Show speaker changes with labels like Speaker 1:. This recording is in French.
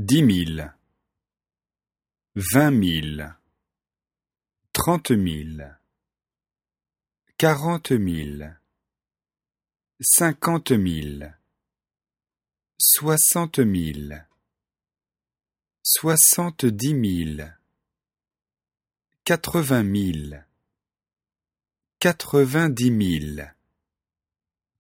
Speaker 1: dix mille, vingt mille, trente mille, quarante mille, cinquante mille, soixante mille, soixante-dix mille, quatre-vingt mille, quatre-vingt-dix mille.